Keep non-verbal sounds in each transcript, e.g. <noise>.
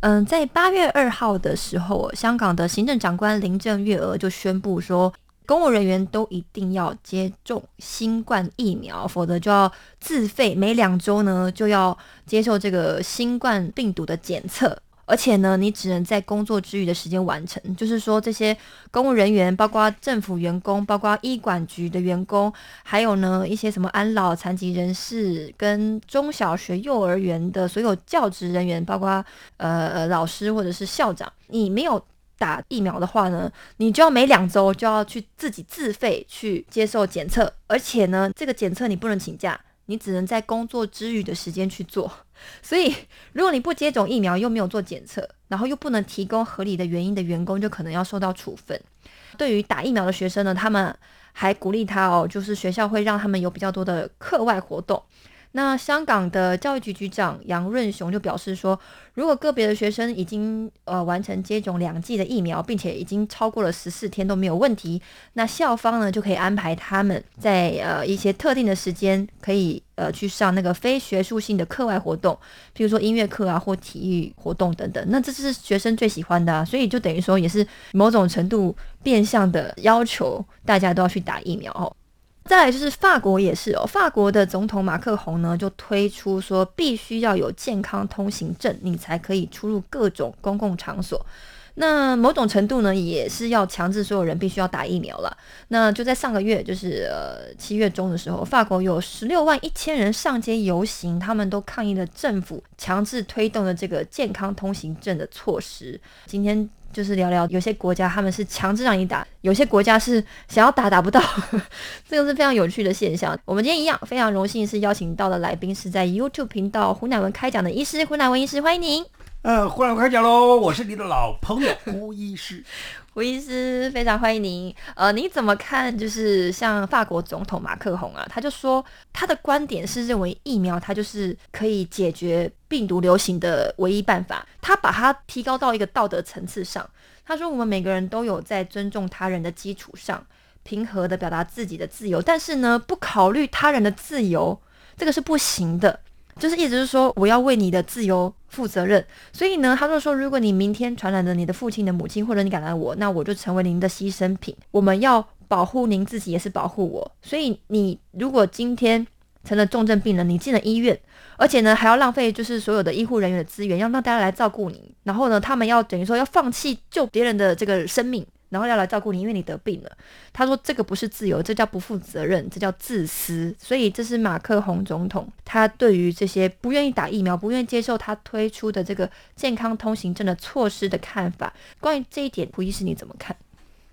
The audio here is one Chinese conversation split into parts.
嗯，在八月二号的时候，香港的行政长官林郑月娥就宣布说，公务人员都一定要接种新冠疫苗，否则就要自费，每两周呢就要接受这个新冠病毒的检测。而且呢，你只能在工作之余的时间完成。就是说，这些公务人员，包括政府员工，包括医管局的员工，还有呢一些什么安老、残疾人士跟中小学、幼儿园的所有教职人员，包括呃老师或者是校长，你没有打疫苗的话呢，你就要每两周就要去自己自费去接受检测，而且呢，这个检测你不能请假，你只能在工作之余的时间去做。所以，如果你不接种疫苗，又没有做检测，然后又不能提供合理的原因的员工，就可能要受到处分。对于打疫苗的学生呢，他们还鼓励他哦，就是学校会让他们有比较多的课外活动。那香港的教育局局长杨润雄就表示说，如果个别的学生已经呃完成接种两剂的疫苗，并且已经超过了十四天都没有问题，那校方呢就可以安排他们在呃一些特定的时间可以呃去上那个非学术性的课外活动，譬如说音乐课啊或体育活动等等。那这是学生最喜欢的，所以就等于说也是某种程度变相的要求大家都要去打疫苗哦。再来就是法国也是哦，法国的总统马克宏呢就推出说，必须要有健康通行证，你才可以出入各种公共场所。那某种程度呢，也是要强制所有人必须要打疫苗了。那就在上个月，就是呃七月中的时候，法国有十六万一千人上街游行，他们都抗议了政府强制推动的这个健康通行证的措施。今天就是聊聊，有些国家他们是强制让你打，有些国家是想要打打不到，<laughs> 这个是非常有趣的现象。我们今天一样非常荣幸是邀请到的来宾是在 YouTube 频道胡乃文开讲的医师，胡乃文医师，欢迎您。呃，忽然开讲喽！我是你的老朋友胡医师。胡医师非常欢迎您。呃，你怎么看？就是像法国总统马克宏啊，他就说他的观点是认为疫苗它就是可以解决病毒流行的唯一办法。他把它提高到一个道德层次上。他说我们每个人都有在尊重他人的基础上，平和的表达自己的自由，但是呢，不考虑他人的自由，这个是不行的。就是意思是说，我要为你的自由负责任。所以呢，他就说，如果你明天传染了你的父亲的母亲，或者你感染我，那我就成为您的牺牲品。我们要保护您自己，也是保护我。所以你如果今天成了重症病人，你进了医院，而且呢还要浪费就是所有的医护人员的资源，要让大家来照顾你，然后呢，他们要等于说要放弃救别人的这个生命。然后要来照顾你，因为你得病了。他说这个不是自由，这叫不负责任，这叫自私。所以这是马克宏总统他对于这些不愿意打疫苗、不愿意接受他推出的这个健康通行证的措施的看法。关于这一点，胡医师你怎么看？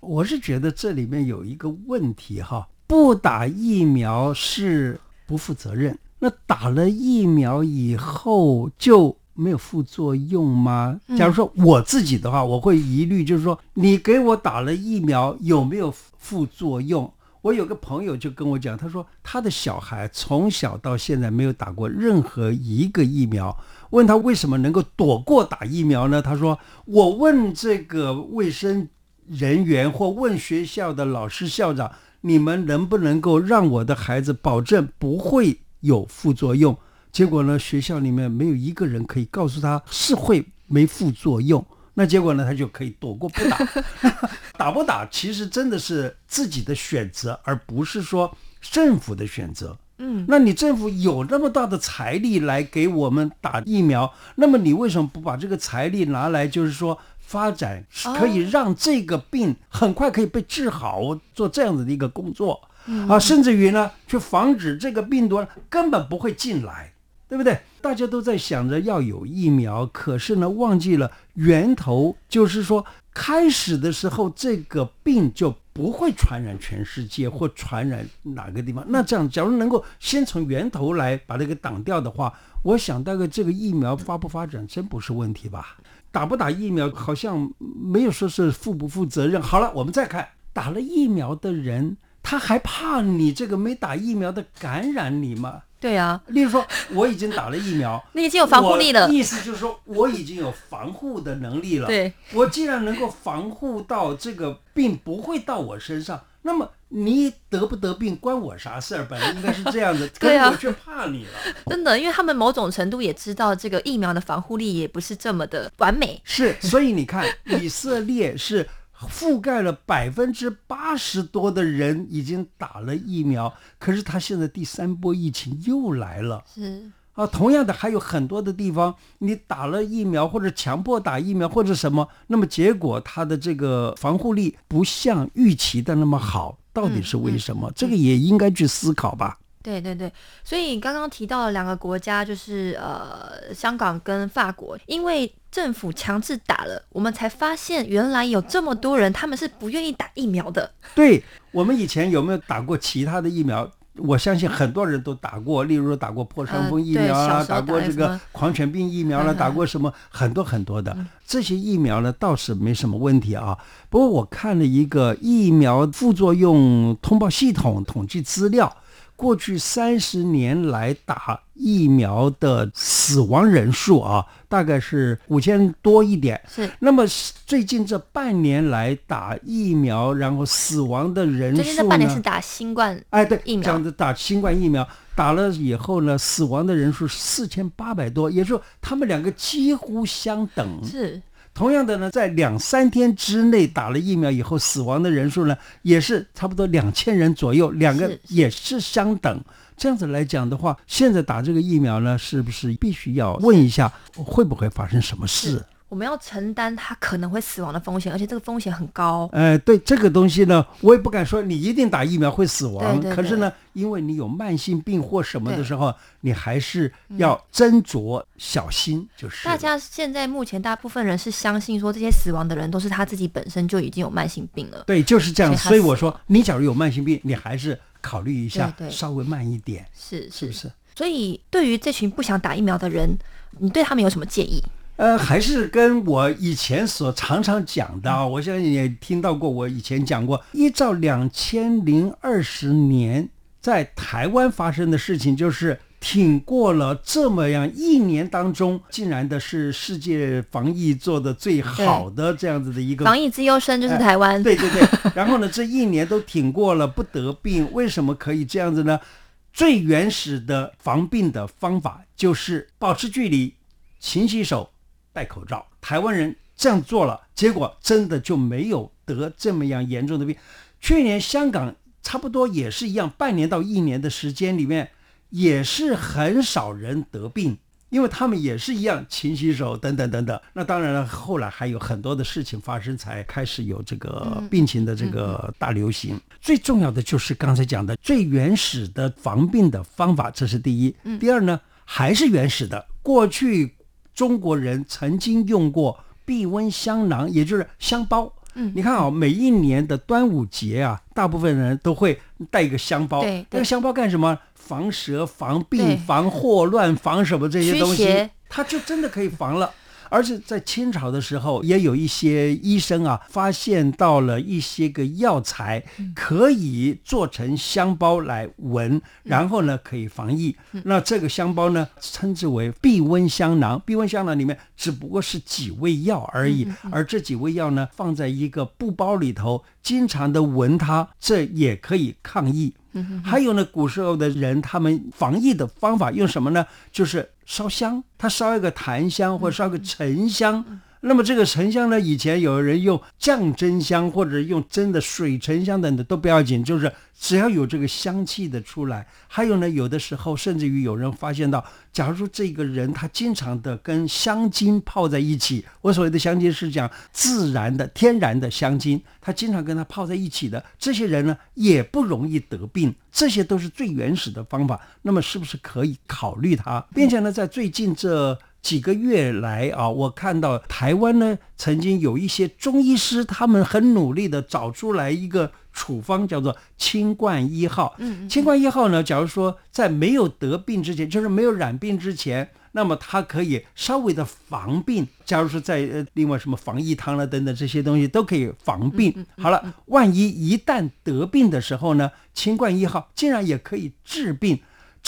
我是觉得这里面有一个问题哈，不打疫苗是不负责任。那打了疫苗以后就没有副作用吗？假如说我自己的话，我会疑虑，就是说你给我打了疫苗有没有副作用？我有个朋友就跟我讲，他说他的小孩从小到现在没有打过任何一个疫苗。问他为什么能够躲过打疫苗呢？他说我问这个卫生人员或问学校的老师校长，你们能不能够让我的孩子保证不会有副作用？结果呢，学校里面没有一个人可以告诉他是会没副作用。那结果呢，他就可以躲过不打。<laughs> 打不打其实真的是自己的选择，而不是说政府的选择。嗯，那你政府有那么大的财力来给我们打疫苗，那么你为什么不把这个财力拿来，就是说发展，哦可以让这个病很快可以被治好，做这样子的一个工作嗯啊，甚至于呢，去防止这个病毒根本不会进来。对不对？大家都在想着要有疫苗，可是呢，忘记了源头，就是说开始的时候，这个病就不会传染全世界或传染哪个地方。那这样，假如能够先从源头来把这个挡掉的话，我想大概这个疫苗发不发展真不是问题吧？打不打疫苗好像没有说是负不负责任。好了，我们再看打了疫苗的人，他还怕你这个没打疫苗的感染你吗？对啊，例如说，我已经打了疫苗，你 <laughs> 已经有防护力了意思就是说，我已经有防护的能力了。对，我既然能够防护到这个病不会到我身上，那么你得不得病关我啥事儿？本来应该是这样的，可 <laughs> 对啊是我却怕你了。真的，因为他们某种程度也知道这个疫苗的防护力也不是这么的完美。是，所以你看，以色列是覆盖了百分之八十多的人已经打了疫苗，可是他现在第三波疫情又来了。是，啊，同样的还有很多的地方，你打了疫苗或者强迫打疫苗或者什么，那么结果它的这个防护力不像预期的那么好，到底是为什么？这个也应该去思考吧。对对对，所以刚刚提到了两个国家，就是呃香港跟法国，因为政府强制打了，我们才发现原来有这么多人他们是不愿意打疫苗的。对我们以前有没有打过其他的疫苗？我相信很多人都打过，例如打过破伤风疫苗啊，呃对小时候打过这个狂犬病疫苗了，嗯打过什么很多很多的这些疫苗呢，倒是没什么问题啊。不过我看了一个疫苗副作用通报系统统计资料。过去三十年来打疫苗的死亡人数啊，大概是五千多一点。是，那么最近这半年来打疫苗，然后死亡的人数呢？最近这半年是打新冠，哎，对，疫苗这样子打新冠疫苗，打了以后呢，死亡的人数四千八百多，也就是说他们两个几乎相等。是同样的呢，在两三天之内打了疫苗以后，死亡的人数呢，也是差不多两千人左右，两个也是相等。这样子来讲的话，现在打这个疫苗呢，是不是必须要问一下会不会发生什么事是？，我们要承担他可能会死亡的风险，而且这个风险很高。呃，对这个东西呢，我也不敢说你一定打疫苗会死亡，对对可是呢，因为你有慢性病或什么的时候，你还是要斟酌小心，就是大家现在目前大部分人是相信说这些死亡的人都是他自己本身就已经有慢性病了。对，就是这样。所以我说，你假如有慢性病，你还是考虑一下，对对稍微慢一点，是是不是？所以对于这群不想打疫苗的人，你对他们有什么建议？呃，还是跟我以前所常常讲的啊，我相信也听到过，我以前讲过，依照两千零二十年在台湾发生的事情，就是挺过了这么样一年当中，竟然的是世界防疫做的最好的这样子的一个防疫之优生就是台湾。对对对，<laughs> 然后呢，这一年都挺过了，不得病，为什么可以这样子呢？最原始的防病的方法就是保持距离、勤洗手、戴口罩。台湾人这样做了，结果真的就没有得这么样严重的病。去年香港差不多也是一样，半年到一年的时间里面，也是很少人得病。因为他们也是一样勤洗手等等等等。那当然了，后来还有很多的事情发生，才开始有这个病情的这个大流行。最重要的就是刚才讲的最原始的防病的方法，这是第一。第二呢，还是原始的，过去中国人曾经用过避瘟香囊，也就是香包。嗯你看啊、每一年的端午节啊，大部分人都会带一个香包。对对那个香包干什么？防蛇、防病、防霍乱、防什么这些东西，它就真的可以防了。而且在清朝的时候，也有一些医生啊，发现到了一些个药材可以做成香包来闻，然后呢可以防疫。那这个香包呢，称之为避瘟香囊。避瘟香囊里面只不过是几味药而已，而这几味药呢，放在一个布包里头，经常的闻它，这也可以抗疫。还有呢，古时候的人他们防疫的方法用什么呢？就是烧香，他烧一个檀香或烧个沉香，那么这个沉香呢，以前有人用降真香或者用真的水沉香等的都不要紧，就是只要有这个香气的出来。还有呢，有的时候甚至于有人发现到，假如说这个人他经常的跟香精泡在一起，我所谓的香精是讲自然的、天然的香精，他经常跟他泡在一起的这些人呢，也不容易得病。这些都是最原始的方法。那么是不是可以考虑它？并且呢，在最近这。几个月来啊，我看到台湾呢，曾经有一些中医师，他们很努力的找出来一个处方，叫做清冠一号。嗯，清冠一号呢，假如说在没有得病之前，就是没有染病之前，那么它可以稍微的防病。假如说在呃，另外什么防疫汤了等等这些东西都可以防病。好了，万一一旦得病的时候呢，清冠一号竟然也可以治病。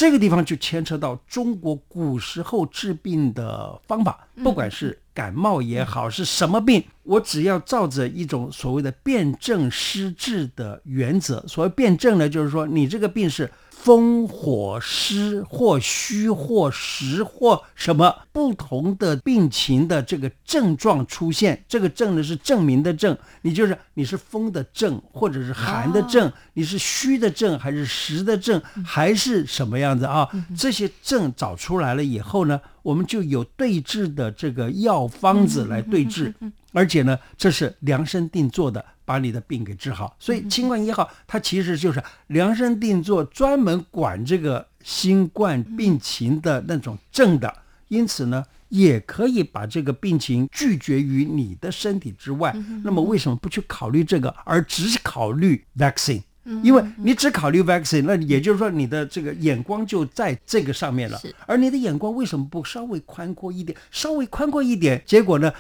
这个地方就牵扯到中国古时候治病的方法，不管是感冒也好，是什么病，我只要照着一种所谓的辨证施治的原则。所谓辨证呢，就是说你这个病是。风火湿或虚或实或什么不同的病情的这个症状出现，这个症呢是证明的症，你就是你是风的症或者是寒的症，你是虚的症还是实的症还是什么样子啊？这些症找出来了以后呢，我们就有对治的这个药方子来对治，而且呢，这是量身定做的。把你的病给治好，所以新冠一号它其实就是量身定做，专门管这个新冠病情的那种症的，因此呢，也可以把这个病情拒绝于你的身体之外。那么为什么不去考虑这个，而只考虑 vaccine？因为你只考虑 vaccine，那也就是说你的这个眼光就在这个上面了。而你的眼光为什么不稍微宽阔一点？稍微宽阔一点，结果呢，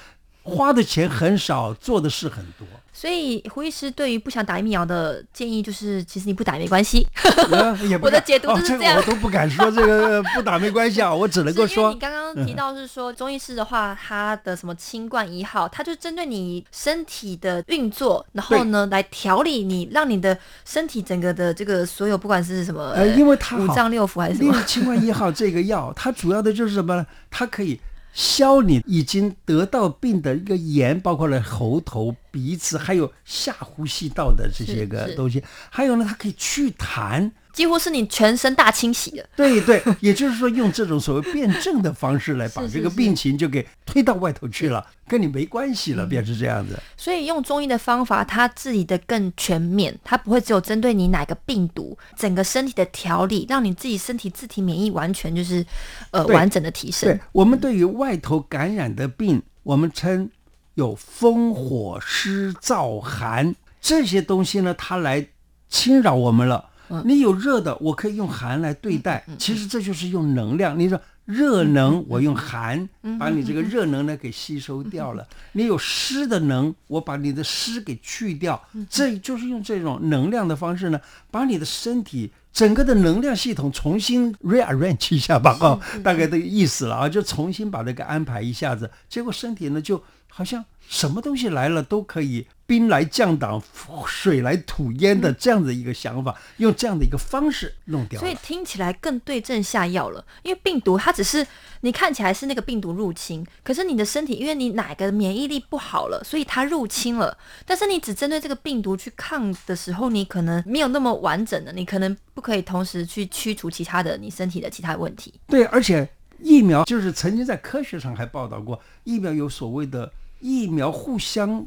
花的钱很少，做的事很多。所以胡医师对于不想打疫苗的建议就是，其实你不打也没关系。<laughs> 我的解读就是这样，我都不敢说这个不打没关系啊，我只能够说。你刚刚提到是说中医师的话，他的什么清冠一号，他就针对你身体的运作，然后呢来调理你，让你的身体整个的这个所有不管是什么，呃，因为它五脏六腑还是什么清冠一号这个药，它主要的就是什么呢？它可以。消你已经得到病的一个炎，包括了喉头、鼻子，还有下呼吸道的这些个东西。还有呢，它可以祛痰。几乎是你全身大清洗的，对对，也就是说用这种所谓辩证的方式来把这个病情就给推到外头去了，跟你没关系了，变成这样子。所以用中医的方法，它治理的更全面，它不会只有针对你哪个病毒，整个身体的调理，让你自己身体自体免疫完全就是呃完整的提升。对我们对于外头感染的病，我们称有风火湿燥寒这些东西呢，它来侵扰我们了。你有热的，我可以用寒来对待。其实这就是用能量。你说热能，我用寒把你这个热能呢给吸收掉了。你有湿的能，我把你的湿给去掉。这就是用这种能量的方式呢，把你的身体整个的能量系统重新 rearrange 一下吧。哦，大概的意思了啊，就重新把这个安排一下子。结果身体呢就好像什么东西来了都可以。兵来将挡，水来土淹的这样的一个想法，用这样的一个方式弄掉，所以听起来更对症下药了。因为病毒它只是你看起来是那个病毒入侵，可是你的身体因为你哪个免疫力不好了，所以它入侵了。但是你只针对这个病毒去抗的时候，你可能没有那么完整的，你可能不可以同时去驱除其他的你身体的其他问题。对，而且疫苗就是曾经在科学上还报道过，疫苗有所谓的疫苗互相。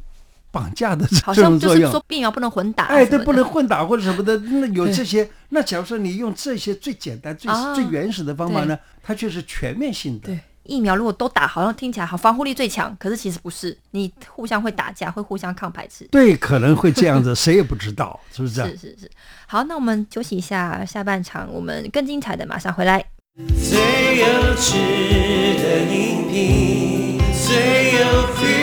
绑架的这种作用，说疫苗不能混打，哎，对，不能混打或者什么的，<laughs> 那有这些。那假如说你用这些最简单、最最原始的方法呢，它却是全面性的。对，疫苗如果都打，好像听起来好，防护力最强，可是其实不是，你互相会打架，会互相抗排斥。对，可能会这样子，<laughs> 谁也不知道，是不是？是是是。好，那我们休息一下，下半场我们更精彩的马上回来。最有趣的音频，最有 feel 的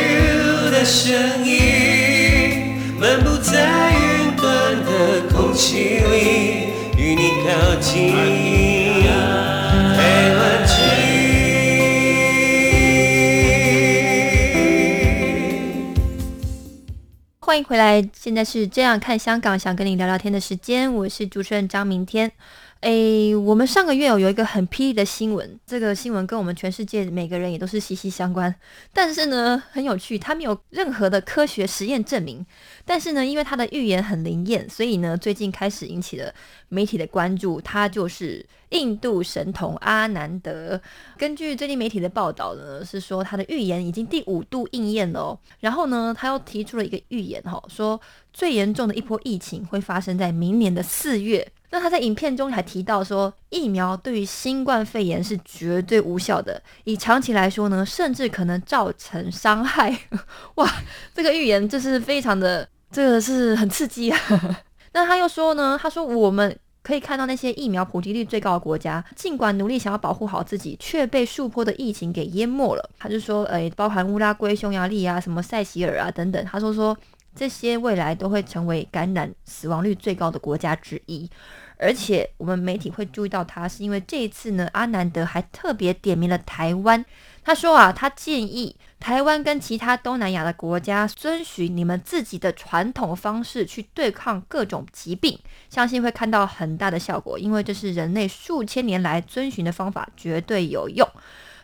声音。漫步在云端的空气里，与你靠近。欢迎回来，现在是这样看香港，想跟你聊聊天的时间，我是主持人张明天。诶，我们上个月有有一个很霹雳的新闻，这个新闻跟我们全世界每个人也都是息息相关。但是呢，很有趣，它没有任何的科学实验证明。但是呢，因为它的预言很灵验，所以呢，最近开始引起了媒体的关注。他就是印度神童阿南德。根据最近媒体的报道呢，是说他的预言已经第五度应验了。然后呢，他又提出了一个预言，哈，说最严重的一波疫情会发生在明年的四月。那他在影片中还提到说，疫苗对于新冠肺炎是绝对无效的，以长期来说呢，甚至可能造成伤害。<laughs> 哇，这个预言就是非常的，这个是很刺激啊。<laughs> 那他又说呢，他说我们可以看到那些疫苗普及率最高的国家，尽管努力想要保护好自己，却被数波的疫情给淹没了。他就说，诶，包含乌拉圭、匈牙利啊，什么塞西尔啊等等，他说说这些未来都会成为感染死亡率最高的国家之一。而且我们媒体会注意到他，是因为这一次呢，阿南德还特别点名了台湾。他说啊，他建议台湾跟其他东南亚的国家遵循你们自己的传统方式去对抗各种疾病，相信会看到很大的效果，因为这是人类数千年来遵循的方法，绝对有用。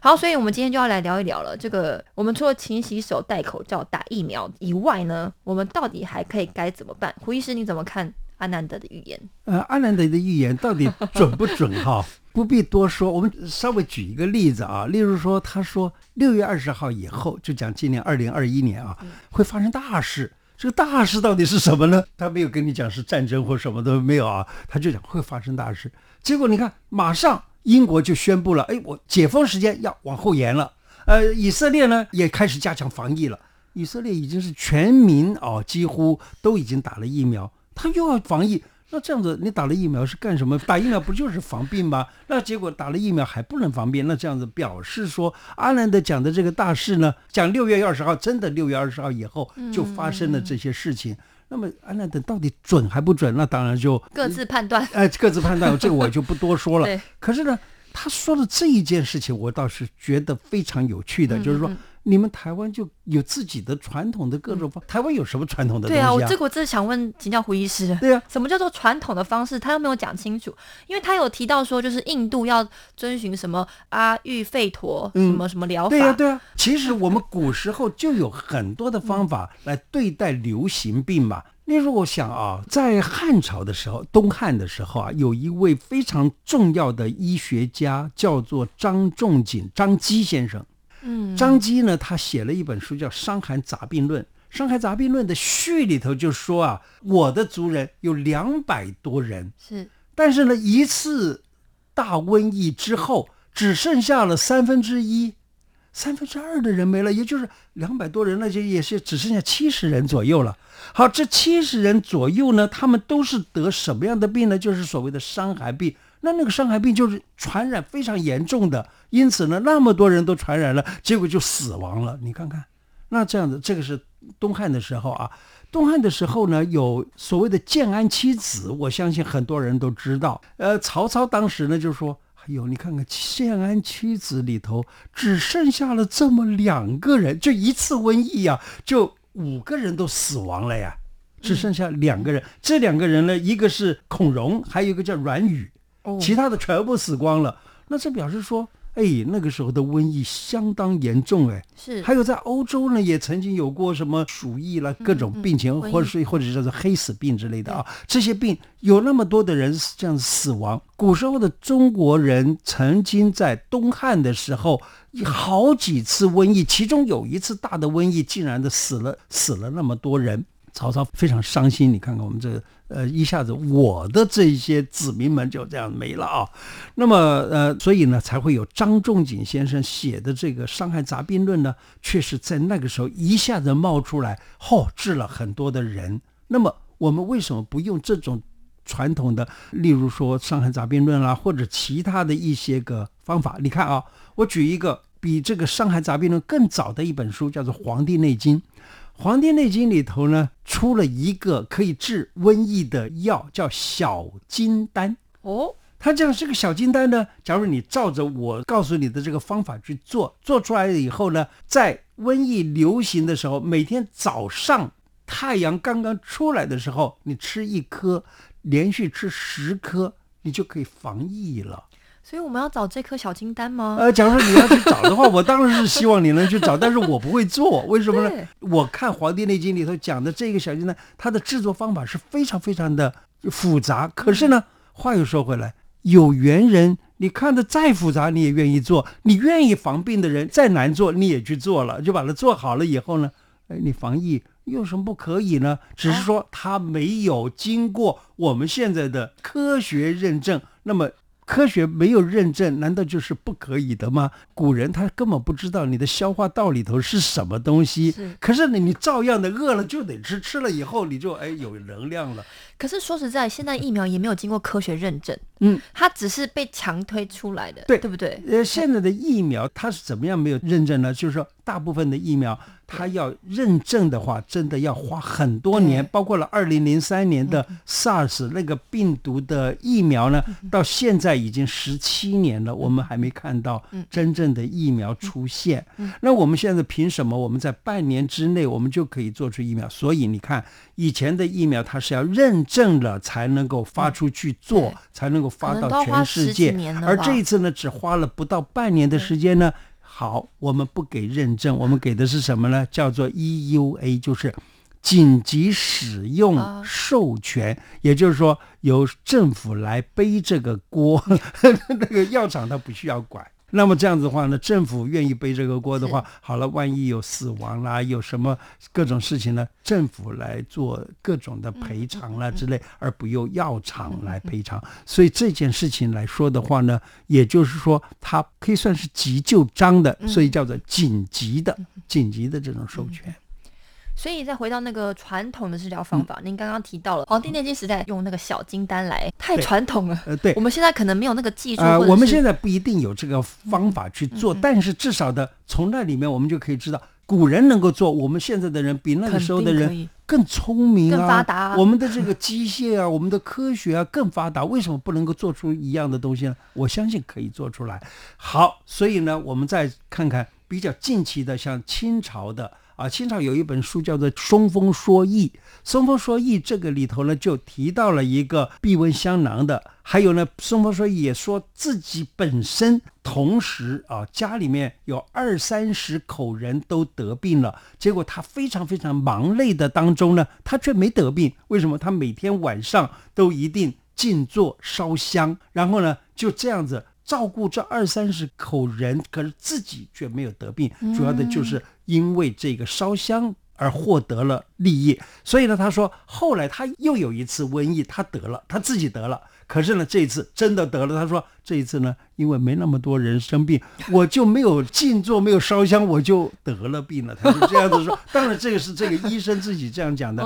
好，所以我们今天就要来聊一聊了。这个我们除了勤洗手、戴口罩、打疫苗以外呢，我们到底还可以该怎么办？胡医师你怎么看？阿南德的预言，呃，阿南德的预言到底准不准哈？不必多说，我们稍微举一个例子啊。例如说，他说六月二十号以后，就讲今年二零二一年啊，会发生大事。这个大事到底是什么呢？他没有跟你讲是战争或什么都没有啊，他就讲会发生大事。结果你看，马上英国就宣布了，哎，我解封时间要往后延了。呃，以色列呢也开始加强防疫了。以色列已经是全民哦，几乎都已经打了疫苗。他又要防疫，那这样子你打了疫苗是干什么？打疫苗不就是防病吗？那结果打了疫苗还不能防病，那这样子表示说阿兰德讲的这个大事呢，讲六月二十号，真的六月二十号以后就发生了这些事情。那么安兰德到底准还不准？那当然就各自判断。<laughs> 哎，各自判断，这个我就不多说了。可是呢，他说的这一件事情，我倒是觉得非常有趣的，就是说。你们台湾就有自己的传统的各种方，台湾有什么传统的东西啊？对啊，我这个我真是想问请教胡医师。对啊，什么叫做传统的方式？他又没有讲清楚，因为他有提到说，就是印度要遵循什么阿育吠陀什么什么疗法。对啊，对啊。其实我们古时候就有很多的方法来对待流行病嘛。例如，我想啊，在汉朝的时候，东汉的时候啊，有一位非常重要的医学家，叫做张仲景，张基先生。张基呢，他写了一本书叫《伤寒杂病论》。《伤寒杂病论》的序里头就说啊，我的族人有两百多人，是，但是呢，一次大瘟疫之后，只剩下了三分之一、三分之二的人没了，也就是两百多人，那就也是只剩下七十人左右了。好，这七十人左右呢，他们都是得什么样的病呢？就是所谓的伤寒病。那那个伤寒病就是传染非常严重的，因此呢，那么多人都传染了，结果就死亡了。你看看，那这样子，这个是东汉的时候啊。东汉的时候呢，有所谓的建安七子，我相信很多人都知道。呃，曹操当时呢就说：“哎呦，你看看建安七子里头只剩下了这么两个人，就一次瘟疫呀，就五个人都死亡了呀，只剩下两个人。这两个人呢，一个是孔融，还有一个叫阮宇。”其他的全部死光了，那这表示说，哎，那个时候的瘟疫相当严重，哎，是。还有在欧洲呢，也曾经有过什么鼠疫啦，各种病情，或者是或者叫做黑死病之类的啊。这些病有那么多的人这样死亡。古时候的中国人曾经在东汉的时候，好几次瘟疫，其中有一次大的瘟疫，竟然的死了死了那么多人。曹操非常伤心，你看看我们这呃，一下子我的这些子民们就这样没了啊。那么呃，所以呢，才会有张仲景先生写的这个《伤寒杂病论》呢，确实在那个时候一下子冒出来，嚯，治了很多的人。那么我们为什么不用这种传统的，例如说《伤寒杂病论》啦，或者其他的一些个方法？你看啊，我举一个比这个《伤寒杂病论》更早的一本书，叫做《黄帝内经》。《黄帝内经》里头呢，出了一个可以治瘟疫的药，叫小金丹。哦，它这样是个小金丹呢。假如你照着我告诉你的这个方法去做，做出来了以后呢，在瘟疫流行的时候，每天早上太阳刚刚出来的时候，你吃一颗，连续吃十颗，你就可以防疫了。所以我们要找这颗小金丹吗？呃，假如说你要去找的话，<laughs> 我当然是希望你能去找，但是我不会做，<laughs> 为什么呢？我看《黄帝内经》里头讲的这个小金丹，它的制作方法是非常非常的复杂。可是呢，话又说回来，有缘人，你看的再复杂，你也愿意做；你愿意防病的人，再难做，你也去做了，就把它做好了以后呢，哎，你防疫有什么不可以呢？只是说它没有经过我们现在的科学认证，那么。科学没有认证，难道就是不可以的吗？古人他根本不知道你的消化道里头是什么东西，可是你，你照样的饿了就得吃，吃了以后你就哎有能量了。可是说实在，现在疫苗也没有经过科学认证，嗯，它只是被强推出来的，对对不对？呃，现在的疫苗它是怎么样没有认证呢？就是说，大部分的疫苗它要认证的话，真的要花很多年，包括了二零零三年的 SARS 那个病毒的疫苗呢，到现在已经十七年了，我们还没看到真正的疫苗出现。那我们现在凭什么？我们在半年之内我们就可以做出疫苗？所以你看，以前的疫苗它是要认证了才能够发出去做，才能够发到全世界而这一次呢，只花了不到半年的时间呢。好，我们不给认证，我们给的是什么呢？叫做 EUA，就是紧急使用哦授权，也就是说由政府来背这个锅，<laughs> 那个药厂它不需要管。那么这样子的话呢，政府愿意背这个锅的话，好了，万一有死亡啦，有什么各种事情呢，政府来做各种的赔偿啦之类，而不由药厂来赔偿。所以这件事情来说的话呢，也就是说，它可以算是急救章的，所以叫做紧急的、紧急的这种授权。所以再回到那个传统的治疗方法，您刚刚提到了《黄帝内经》时代用那个小金丹来，太传统了。呃，对我，们现在可能没有那个技术，呃，我们现在不一定有这个方法去做，但是至少的从那里面我们就可以知道，古人能够做，我们现在的人比那个时候的人更聪明啊，更发达啊我们的这个机械啊，<laughs> 我们的科学啊更发达，为什么不能够做出一样的东西呢？我相信可以做出来。好，所以呢，我们再看看比较近期的，像清朝的。啊，清朝有一本书叫做《松风说义》，《松风说义》这个里头呢，就提到了一个避瘟香囊的，还有呢，松风说也说自己本身同时啊，家里面有二三十口人都得病了，结果他非常非常忙累的当中呢，他却没得病，为什么？他每天晚上都一定静坐烧香，然后呢，就这样子。照顾这二三十口人，可是自己却没有得病，主要的就是因为这个烧香而获得了利益。所以呢，他说后来他又有一次瘟疫，他得了，他自己得了。可是呢，这一次真的得了。他说这一次呢，因为没那么多人生病，<laughs> 我就没有静坐，没有烧香，我就得了病了。他是这样子说。<laughs> 当然，这个是这个医生自己这样讲的。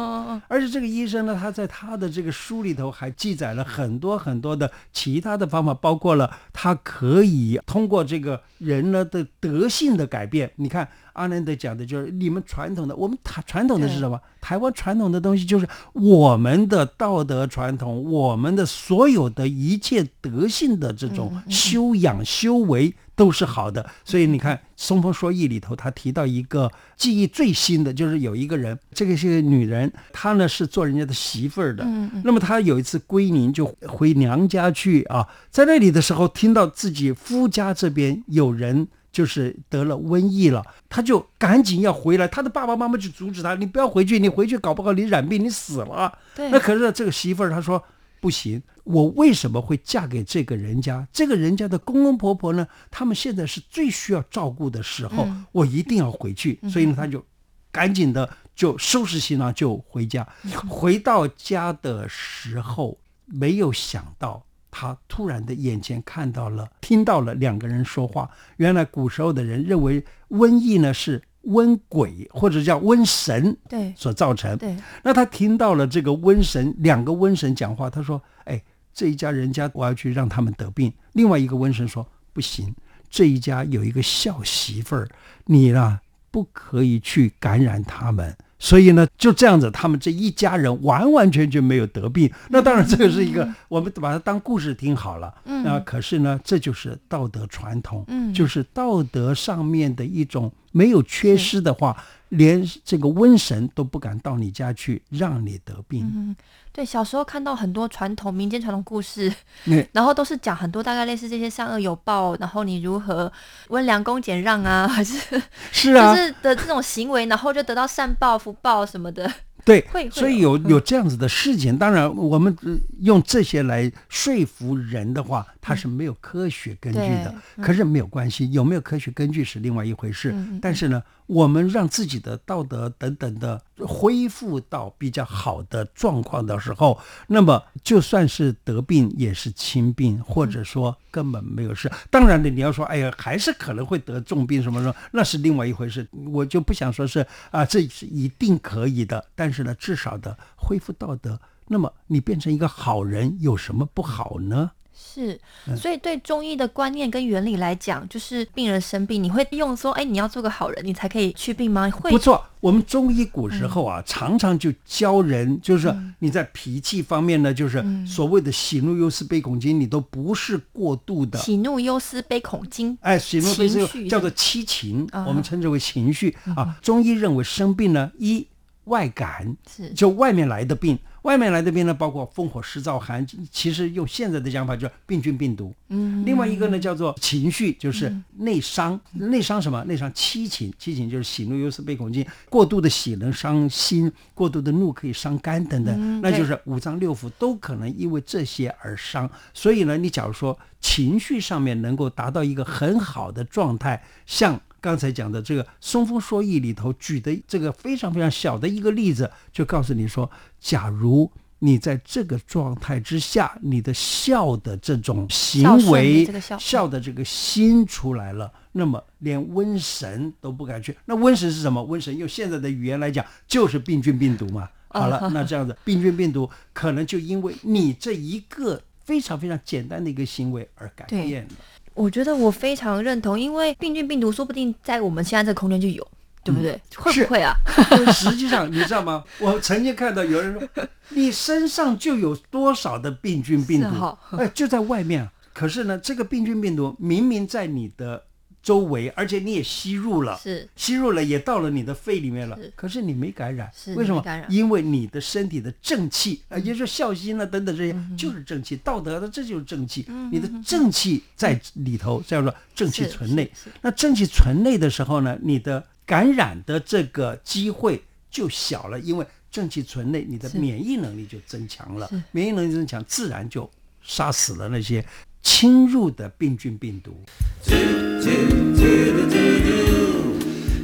而且这个医生呢，他在他的这个书里头还记载了很多很多的其他的方法，包括了他可以通过这个人呢的德性的改变。你看阿南德讲的就是你们传统的，我们台传统的是什么？台湾传统的东西就是我们的道德传统，我们的所有的一切德性的这种修养修为。都是好的，所以你看《松风说义》里头，他提到一个记忆最新的，就是有一个人，这个是个女人，她呢是做人家的媳妇儿的。那么她有一次归宁，就回娘家去啊，在那里的时候，听到自己夫家这边有人就是得了瘟疫了，他就赶紧要回来，他的爸爸妈妈就阻止他：“你不要回去，你回去搞不好你染病，你死了。”对。那可是这个媳妇儿她说。不行，我为什么会嫁给这个人家？这个人家的公公婆婆呢？他们现在是最需要照顾的时候，嗯我一定要回去。所以呢，他就赶紧的就收拾行囊就回家。回到家的时候，没有想到，他突然的眼前看到了、听到了两个人说话。原来古时候的人认为瘟疫呢是。瘟鬼或者叫瘟神对所造成，对，那他听到了这个瘟神两个瘟神讲话，他说：“哎，这一家人家我要去让他们得病。”另外一个瘟神说：“不行，这一家有一个孝媳妇儿，你呢不可以去感染他们。”所以呢，就这样子，他们这一家人完完全全没有得病。那当然，这个是一个我们把它当故事听好了。嗯，啊，可是呢，这就是道德传统，嗯，就是道德上面的一种没有缺失的话，连这个瘟神都不敢到你家去让你得病。嗯，对，小时候看到很多传统民间传统故事，<laughs> 那然后都是讲很多大概类似这些善恶有报，然后你如何温良恭俭让啊，<laughs> 还是是啊，就是的这种行为，然后就得到善报、福报什么的。对会，所以有有有这样子的事情。当然，我们呃用这些来说服人的话，它是没有科学根据的。对可是没有关系，有没有科学根据是另外一回事。但是呢，我们让自己的道德等等的恢复到比较好的状况的时候，那么就算是得病也是轻病，或者说根本没有事。当然了，你要说，哎呀，还是可能会得重病什么什么，那是另外一回事。我就不想说是啊，这是一定可以的。但是呢，至少的恢复道德，那么你变成一个好人，有什么不好呢？是，嗯所以对中医的观念跟原理来讲，就是病人生病，你会用说，哎，你要做个好人，你才可以去病吗？会不错，我们中医古时候啊，常常就教人，就是你在脾气方面呢，就是所谓的喜怒忧思悲恐惊，你都不是过度的。喜怒忧思悲恐惊。哎，喜怒悲情绪思叫做七情，啊我们称之为情绪啊。中医认为生病呢，一外感是就外面来的病，外面来的病呢，包括风火湿燥寒，其实用现在的讲法叫病菌病毒。嗯，另外一个呢叫做情绪，就是内伤。内伤什么？内伤七情，七情就是喜怒忧思悲恐惊。过度的喜能伤心，过度的怒可以伤肝等等，嗯那就是五脏六腑都可能因为这些而伤。所以呢，你假如说情绪上面能够达到一个很好的状态，像。刚才讲的这个《松风说义》里头举的这个非常非常小的一个例子，就告诉你说，假如你在这个状态之下，你的孝的这种行为的这个孝，孝的这个心出来了，那么连瘟神都不敢去。那瘟神是什么？瘟神用现在的语言来讲，就是病菌病毒嘛。好了，那这样子，病菌病毒可能就因为你这一个非常非常简单的一个行为而改变了。我觉得我非常认同，因为病菌病毒说不定在我们现在这个空间就有，对不对？会不会啊？<laughs> 实际上，你知道吗？我曾经看到有人说，你身上就有多少的病菌病毒哎，就在外面啊。可是呢，这个病菌病毒明明在你的周围，而且你也吸入了，是。吸入了也到了你的肺里面了。是，可是你没感染。是，为什么？因为你的身体的正气，呃，也就是孝心啊等等这些，嗯就是正气，道德的这就是正气，你的正气在里头，叫做正气存内。那正气存内的时候呢，你的感染的这个机会就小了，因为正气存内，你的免疫能力就增强了，免疫能力增强，自然就杀死了那些侵入的病菌病毒。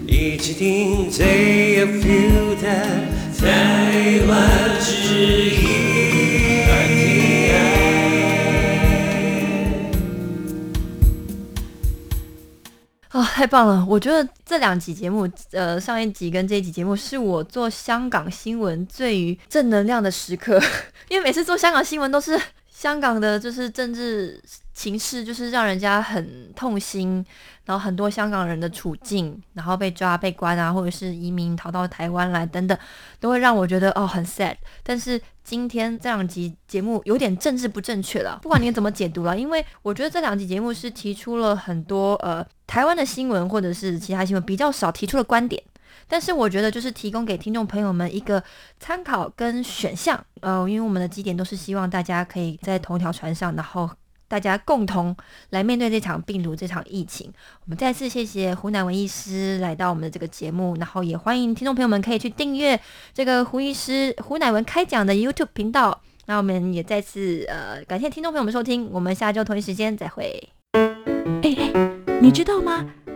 一起听 JFU 的台湾之音。啊、太棒了！我觉得这两集节目，呃，上一集跟这一集节目是我做香港新闻最于正能量的时刻，<laughs> 因为每次做香港新闻都是香港的，就是政治情势，就是让人家很痛心，然后很多香港人的处境，然后被抓、被关啊，或者是移民逃到台湾来等等，都会让我觉得哦很 sad。但是今天这两集节目有点政治不正确了，不管你怎么解读了，因为我觉得这两集节目是提出了很多呃台湾的新闻或者是其他新闻比较少提出的观点。但是我觉得就是提供给听众朋友们一个参考跟选项，呃，因为我们的基点都是希望大家可以在同一条船上，然后大家共同来面对这场病毒、这场疫情。我们再次谢谢胡乃文医师来到我们的这个节目，然后也欢迎听众朋友们可以去订阅这个胡医师胡乃文开讲的 YouTube 频道。那我们也再次呃感谢听众朋友们收听，我们下周同一时间再会。哎哎，你知道吗？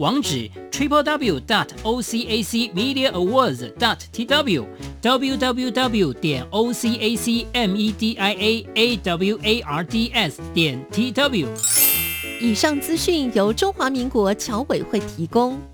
网址 triple w dot o c a c media awards dot t w w w w 点 o c a c m e d i a a w a r d s 点 t w。以上资讯由中华民国侨委会提供。